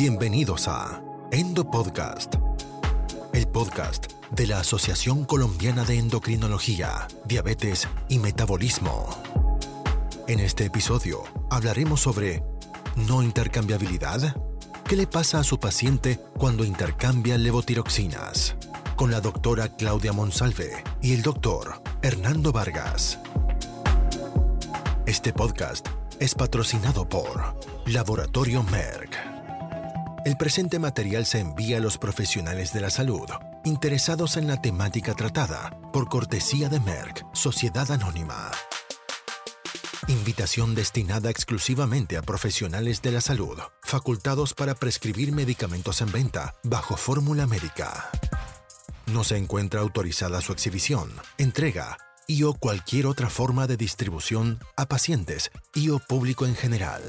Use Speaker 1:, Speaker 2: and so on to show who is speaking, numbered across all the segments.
Speaker 1: Bienvenidos a Endo Podcast, el podcast de la Asociación Colombiana de Endocrinología, Diabetes y Metabolismo. En este episodio hablaremos sobre no intercambiabilidad. ¿Qué le pasa a su paciente cuando intercambia levotiroxinas? Con la doctora Claudia Monsalve y el doctor Hernando Vargas. Este podcast es patrocinado por Laboratorio Merck. El presente material se envía a los profesionales de la salud interesados en la temática tratada por cortesía de Merck, Sociedad Anónima. Invitación destinada exclusivamente a profesionales de la salud, facultados para prescribir medicamentos en venta bajo fórmula médica. No se encuentra autorizada su exhibición, entrega y o cualquier otra forma de distribución a pacientes y o público en general.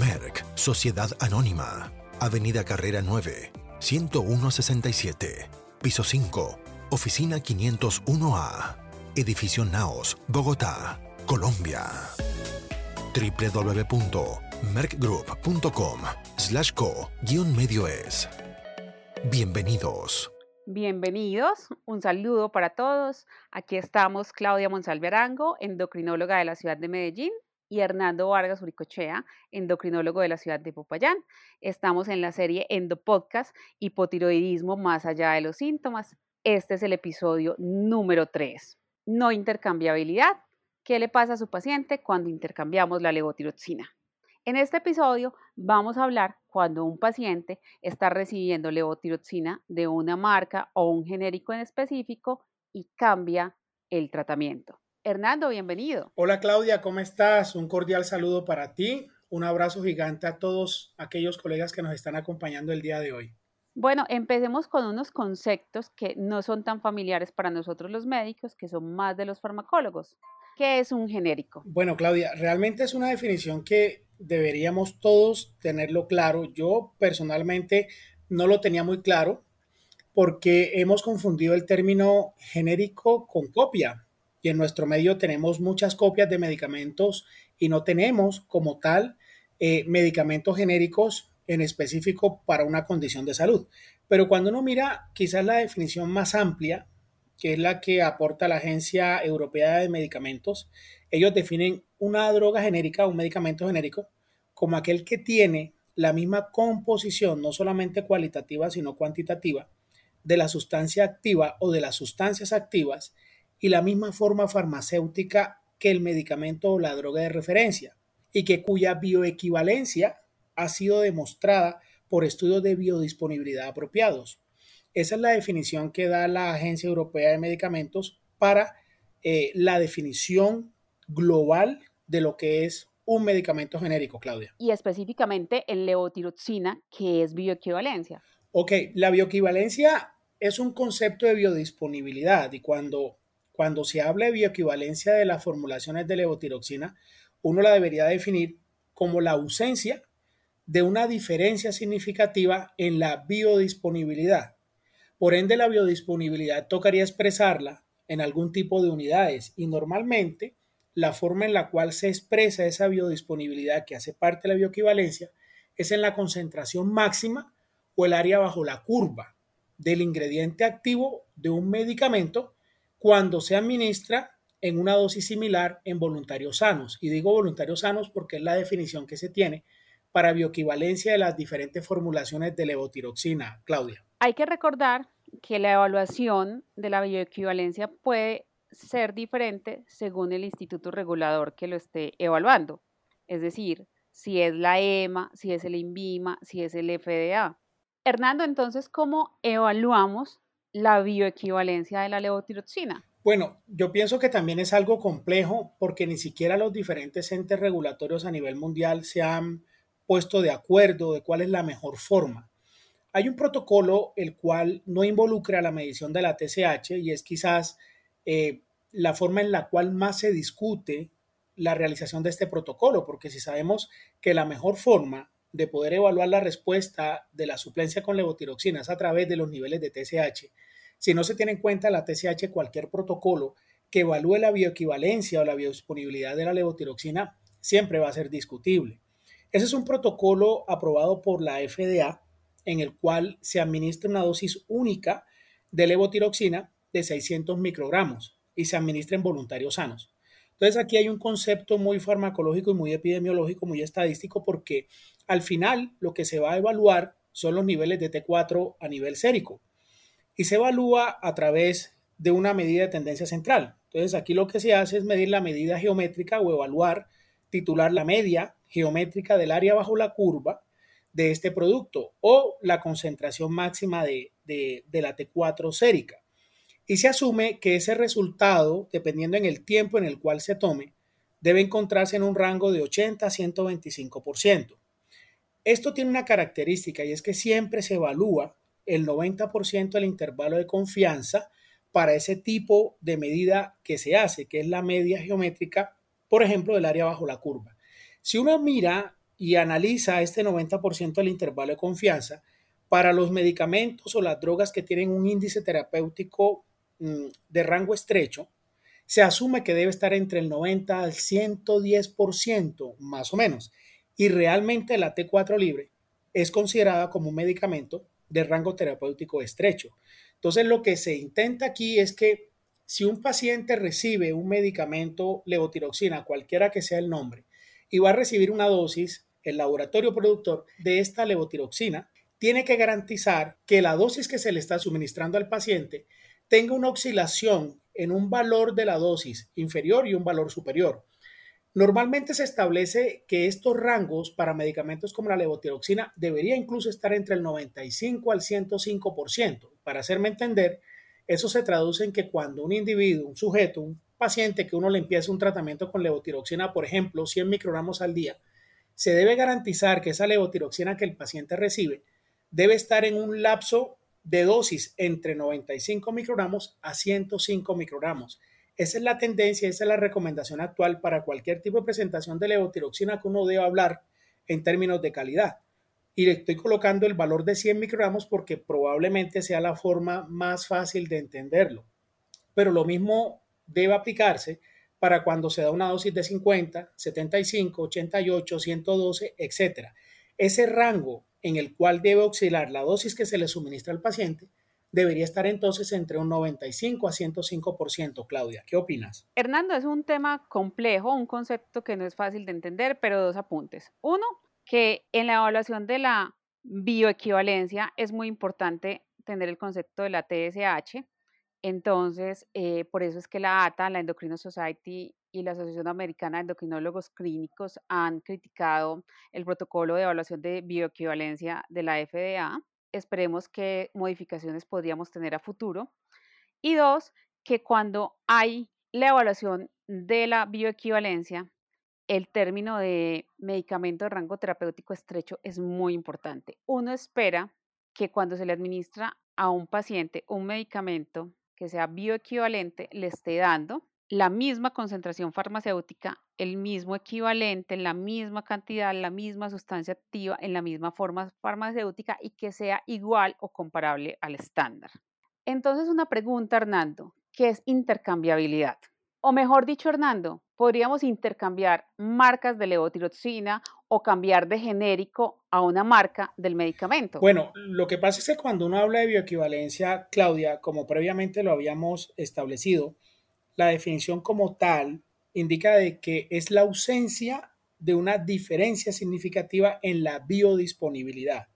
Speaker 1: Merck, Sociedad Anónima, Avenida Carrera 9, 10167, Piso 5, Oficina 501A, Edificio Naos, Bogotá, Colombia. www.merckgroup.com slash co-medio es. Bienvenidos.
Speaker 2: Bienvenidos, un saludo para todos. Aquí estamos Claudia Monsalve Arango, endocrinóloga de la ciudad de Medellín, y Hernando Vargas Uricochea, endocrinólogo de la ciudad de Popayán. Estamos en la serie Endopodcast, hipotiroidismo más allá de los síntomas. Este es el episodio número 3. No intercambiabilidad. ¿Qué le pasa a su paciente cuando intercambiamos la levotiroxina? En este episodio vamos a hablar cuando un paciente está recibiendo levotiroxina de una marca o un genérico en específico y cambia el tratamiento. Hernando, bienvenido.
Speaker 3: Hola Claudia, ¿cómo estás? Un cordial saludo para ti. Un abrazo gigante a todos aquellos colegas que nos están acompañando el día de hoy.
Speaker 2: Bueno, empecemos con unos conceptos que no son tan familiares para nosotros los médicos, que son más de los farmacólogos. ¿Qué es un genérico?
Speaker 3: Bueno, Claudia, realmente es una definición que deberíamos todos tenerlo claro. Yo personalmente no lo tenía muy claro porque hemos confundido el término genérico con copia. Y en nuestro medio tenemos muchas copias de medicamentos y no tenemos como tal eh, medicamentos genéricos en específico para una condición de salud. Pero cuando uno mira quizás la definición más amplia, que es la que aporta la Agencia Europea de Medicamentos, ellos definen una droga genérica, un medicamento genérico, como aquel que tiene la misma composición, no solamente cualitativa, sino cuantitativa, de la sustancia activa o de las sustancias activas y la misma forma farmacéutica que el medicamento o la droga de referencia, y que cuya bioequivalencia ha sido demostrada por estudios de biodisponibilidad apropiados. Esa es la definición que da la Agencia Europea de Medicamentos para eh, la definición global de lo que es un medicamento genérico, Claudia.
Speaker 2: Y específicamente en levotiroxina, que es bioequivalencia.
Speaker 3: Ok, la bioequivalencia es un concepto de biodisponibilidad y cuando, cuando se habla de bioequivalencia de las formulaciones de levotiroxina, uno la debería definir como la ausencia de una diferencia significativa en la biodisponibilidad. Por ende, la biodisponibilidad tocaría expresarla en algún tipo de unidades y normalmente la forma en la cual se expresa esa biodisponibilidad que hace parte de la bioequivalencia es en la concentración máxima o el área bajo la curva del ingrediente activo de un medicamento cuando se administra en una dosis similar en voluntarios sanos. Y digo voluntarios sanos porque es la definición que se tiene para bioequivalencia de las diferentes formulaciones de levotiroxina, Claudia.
Speaker 2: Hay que recordar que la evaluación de la bioequivalencia puede ser diferente según el instituto regulador que lo esté evaluando. Es decir, si es la EMA, si es el INVIMA, si es el FDA. Hernando, entonces, ¿cómo evaluamos la bioequivalencia de la levotiroxina?
Speaker 3: Bueno, yo pienso que también es algo complejo porque ni siquiera los diferentes entes regulatorios a nivel mundial se han puesto de acuerdo de cuál es la mejor forma. Hay un protocolo el cual no involucra la medición de la TSH y es quizás eh, la forma en la cual más se discute la realización de este protocolo, porque si sabemos que la mejor forma de poder evaluar la respuesta de la suplencia con levotiroxina es a través de los niveles de TSH, si no se tiene en cuenta la TSH, cualquier protocolo que evalúe la bioequivalencia o la biodisponibilidad de la levotiroxina siempre va a ser discutible. Ese es un protocolo aprobado por la FDA en el cual se administra una dosis única de levotiroxina de 600 microgramos y se administra en voluntarios sanos. Entonces aquí hay un concepto muy farmacológico y muy epidemiológico, muy estadístico, porque al final lo que se va a evaluar son los niveles de T4 a nivel sérico y se evalúa a través de una medida de tendencia central. Entonces aquí lo que se hace es medir la medida geométrica o evaluar, titular la media geométrica del área bajo la curva de este producto o la concentración máxima de, la T4 sérica. Y se asume que ese resultado, dependiendo en el tiempo en el cual se tome, debe encontrarse en un rango de 80 a 125%. Esto tiene una característica y es que siempre se evalúa el 90% del intervalo de confianza para ese tipo de medida que se hace, que es la media geométrica, por ejemplo, del área bajo la curva. Si uno mira y analiza este 90% del intervalo de confianza, para los medicamentos o las drogas que tienen un índice terapéutico de rango estrecho, se asume que debe estar entre el 90 al 110%, más o menos. Y realmente la T4 libre es considerada como un medicamento de rango terapéutico estrecho. Entonces, lo que se intenta aquí es que si un paciente recibe un medicamento levotiroxina, cualquiera que sea el nombre, y va a recibir una dosis, el laboratorio productor de esta levotiroxina tiene que garantizar que la dosis que se le está suministrando al paciente tenga una oscilación en un valor de la dosis inferior y un valor superior. Normalmente se establece que estos rangos para medicamentos como la levotiroxina debería incluso estar entre el 95 al 105%. Para hacerme entender, eso se traduce en que cuando un individuo, un sujeto, un paciente que uno le empieza un tratamiento con levotiroxina, por ejemplo, 100 microgramos al día, se debe garantizar que esa levotiroxina que el paciente recibe debe estar en un lapso de dosis entre 95 microgramos a 105 microgramos. Esa es la tendencia, esa es la recomendación actual para cualquier tipo de presentación de levotiroxina que uno debe hablar en términos de calidad. Y le estoy colocando el valor de 100 microgramos porque probablemente sea la forma más fácil de entenderlo. Pero lo mismo debe aplicarse para cuando se da una dosis de 50, 75, 88, 112, etc. Ese rango en el cual debe oscilar la dosis que se le suministra al paciente debería estar entonces entre un 95 a 105%. Claudia, ¿qué opinas?
Speaker 2: Hernando, es un tema complejo, un concepto que no es fácil de entender, pero dos apuntes. Uno, que en la evaluación de la bioequivalencia es muy importante tener el concepto de la TSH. Entonces, eh, por eso es que la ATA, la Endocrino Society y la Asociación Americana de Endocrinólogos Clínicos han criticado el protocolo de evaluación de bioequivalencia de la FDA esperemos qué modificaciones podríamos tener a futuro. Y dos, que cuando hay la evaluación de la bioequivalencia, el término de medicamento de rango terapéutico estrecho es muy importante. Uno espera que cuando se le administra a un paciente un medicamento que sea bioequivalente, le esté dando la misma concentración farmacéutica, el mismo equivalente, la misma cantidad, la misma sustancia activa, en la misma forma farmacéutica y que sea igual o comparable al estándar. Entonces, una pregunta, Hernando, ¿qué es intercambiabilidad? O mejor dicho, Hernando, podríamos intercambiar marcas de levotiroxina o cambiar de genérico a una marca del medicamento.
Speaker 3: Bueno, lo que pasa es que cuando uno habla de bioequivalencia, Claudia, como previamente lo habíamos establecido, la definición como tal indica de que es la ausencia de una diferencia significativa en la biodisponibilidad.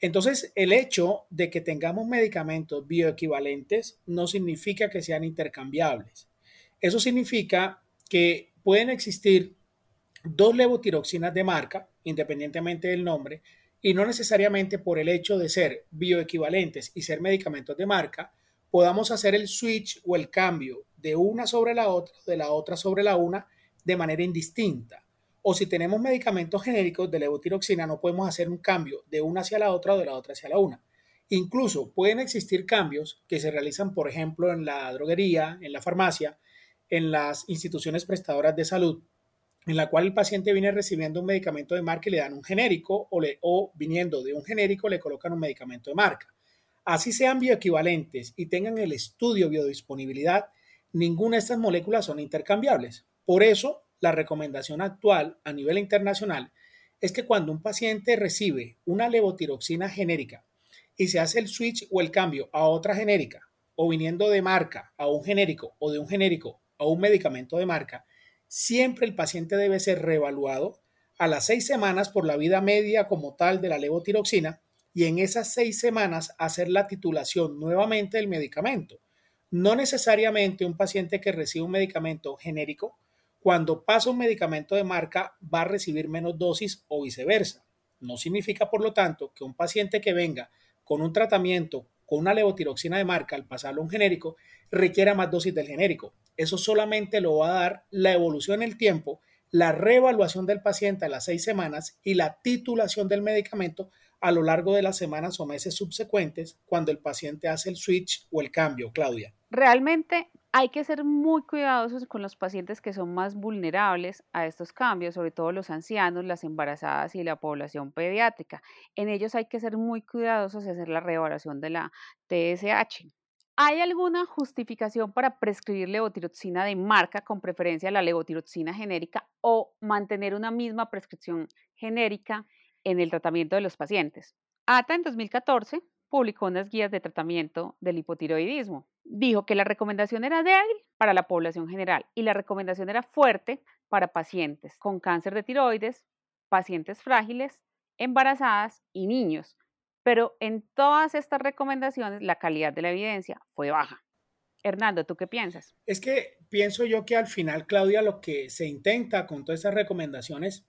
Speaker 3: Entonces, el hecho de que tengamos medicamentos bioequivalentes no significa que sean intercambiables. Eso significa que pueden existir dos levotiroxinas de marca, independientemente del nombre, y no necesariamente por el hecho de ser bioequivalentes y ser medicamentos de marca, podamos hacer el switch o el cambio de una sobre la otra, de la otra sobre la una, de manera indistinta. O si tenemos medicamentos genéricos de levotiroxina, no podemos hacer un cambio de una hacia la otra o de la otra hacia la una. Incluso pueden existir cambios que se realizan, por ejemplo, en la droguería, en la farmacia, en las instituciones prestadoras de salud, en la cual el paciente viene recibiendo un medicamento de marca y le dan un genérico o, o viniendo de un genérico le colocan un medicamento de marca. Así sean bioequivalentes y tengan el estudio biodisponibilidad, ninguna de estas moléculas son intercambiables. Por eso, la recomendación actual a nivel internacional es que cuando un paciente recibe una levotiroxina genérica y se hace el switch o el cambio a otra genérica, o viniendo de marca a un genérico o de un genérico a un medicamento de marca, siempre el paciente debe ser reevaluado a las seis semanas por la vida media como tal de la levotiroxina y en esas seis semanas hacer la titulación nuevamente del medicamento. No necesariamente un paciente que recibe un medicamento genérico, cuando pasa un medicamento de marca, va a recibir menos dosis o viceversa. No significa, por lo tanto, que un paciente que venga con un tratamiento con una levotiroxina de marca al pasarlo a un genérico requiera más dosis del genérico. Eso solamente lo va a dar la evolución en el tiempo, la reevaluación del paciente a las seis semanas y la titulación del medicamento a lo largo de las semanas o meses subsecuentes cuando el paciente hace el switch o el cambio, Claudia.
Speaker 2: Realmente hay que ser muy cuidadosos con los pacientes que son más vulnerables a estos cambios, sobre todo los ancianos, las embarazadas y la población pediátrica. En ellos hay que ser muy cuidadosos y hacer la reevaluación de la TSH. ¿Hay alguna justificación para prescribir levotiroxina de marca con preferencia a la levotiroxina genérica o mantener una misma prescripción genérica en el tratamiento de los pacientes? ATA en 2014 publicó unas guías de tratamiento del hipotiroidismo. Dijo que la recomendación era débil para la población general y la recomendación era fuerte para pacientes con cáncer de tiroides, pacientes frágiles, embarazadas y niños. Pero en todas estas recomendaciones la calidad de la evidencia fue baja. Hernando, ¿tú qué piensas?
Speaker 3: Es que pienso yo que al final, Claudia, lo que se intenta con todas estas recomendaciones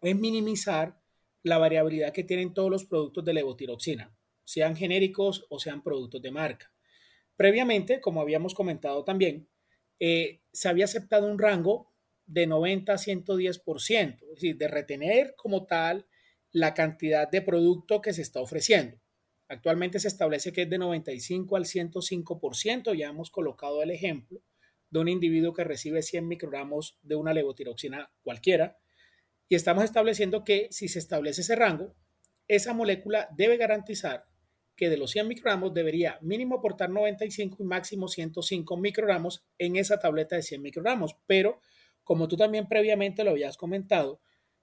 Speaker 3: es minimizar la variabilidad que tienen todos los productos de levotiroxina sean genéricos o sean productos de marca. Previamente, como habíamos comentado también, eh, se había aceptado un rango de 90 a 110%, es decir, de retener como tal la cantidad de producto que se está ofreciendo. Actualmente se establece que es de 95 al 105%, ya hemos colocado el ejemplo de un individuo que recibe 100 microgramos de una levotiroxina cualquiera, y estamos estableciendo que si se establece ese rango, esa molécula debe garantizar que de los 100 microgramos debería mínimo aportar 95 y máximo 105 microgramos en esa tableta de 100 microgramos. Pero, como tú también previamente lo habías comentado,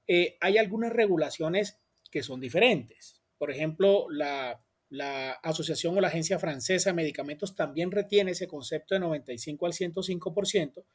Speaker 3: eh, hay algunas regulaciones que son diferentes. Por ejemplo, la, la Asociación o la Agencia Francesa de Medicamentos también retiene ese concepto de 95 al 105%,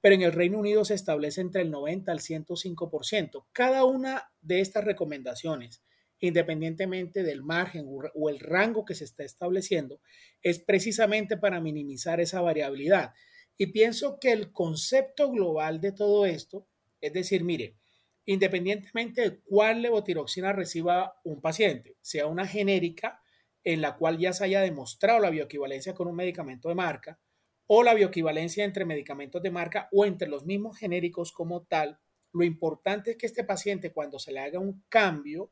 Speaker 3: pero en el Reino Unido se establece entre el 90 al 105%. Cada una de estas recomendaciones independientemente del margen o el rango que se está estableciendo, es precisamente para minimizar esa variabilidad. Y pienso que el concepto global de todo esto, es decir, mire, independientemente de cuál levotiroxina reciba un paciente, sea una genérica en la cual ya se haya demostrado la bioequivalencia con un medicamento de marca, o la bioequivalencia entre medicamentos de marca o entre los mismos genéricos como tal, lo importante es que este paciente cuando se le haga un cambio,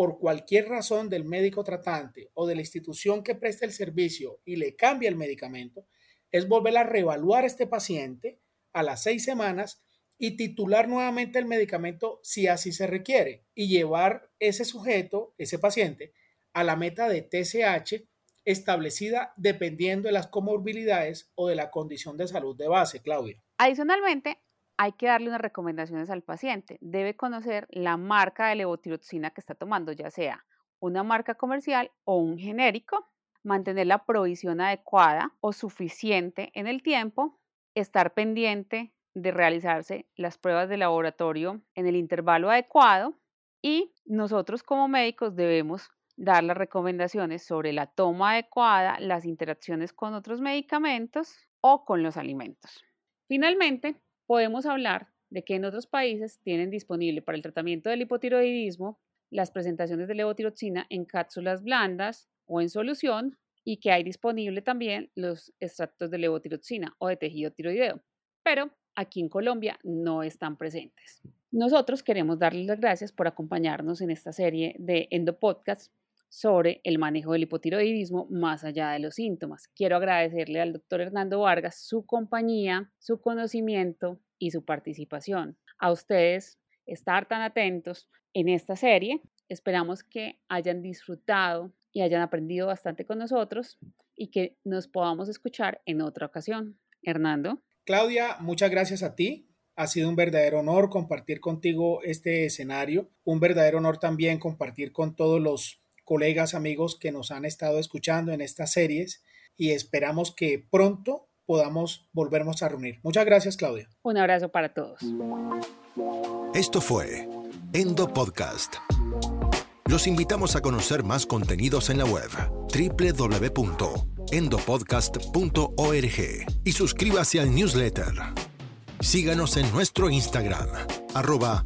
Speaker 3: por cualquier razón del médico tratante o de la institución que presta el servicio y le cambia el medicamento, es volver a reevaluar este paciente a las seis semanas y titular nuevamente el medicamento si así se requiere y llevar ese sujeto, ese paciente, a la meta de TSH establecida dependiendo de las comorbilidades o de la condición de salud de base, Claudia.
Speaker 2: Adicionalmente, hay que darle unas recomendaciones al paciente. Debe conocer la marca de levotiroxina que está tomando, ya sea una marca comercial o un genérico, mantener la provisión adecuada o suficiente en el tiempo, estar pendiente de realizarse las pruebas de laboratorio en el intervalo adecuado y nosotros como médicos debemos dar las recomendaciones sobre la toma adecuada, las interacciones con otros medicamentos o con los alimentos. Finalmente, podemos hablar de que en otros países tienen disponible para el tratamiento del hipotiroidismo las presentaciones de levotiroxina en cápsulas blandas o en solución y que hay disponible también los extractos de levotiroxina o de tejido tiroideo. Pero aquí en Colombia no están presentes. Nosotros queremos darles las gracias por acompañarnos en esta serie de Endopodcast sobre el manejo del hipotiroidismo más allá de los síntomas. Quiero agradecerle al doctor Hernando Vargas su compañía, su conocimiento y su participación. A ustedes estar tan atentos en esta serie. Esperamos que hayan disfrutado y hayan aprendido bastante con nosotros y que nos podamos escuchar en otra ocasión. Hernando.
Speaker 3: Claudia, muchas gracias a ti Ha sido un verdadero honor compartir contigo este escenario, un verdadero honor también compartir con todos los colegas, amigos que nos han estado escuchando en estas series y esperamos que pronto podamos volvernos a reunir. Muchas gracias, Claudia.
Speaker 2: Un abrazo para todos.
Speaker 1: Esto fue Endo Podcast. Los invitamos a conocer más contenidos en la web www.endopodcast.org y suscríbase al newsletter. Síganos en nuestro Instagram, arroba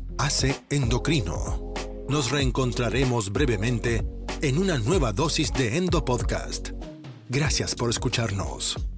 Speaker 1: Endocrino. Nos reencontraremos brevemente en una nueva dosis de Endo Podcast. Gracias por escucharnos.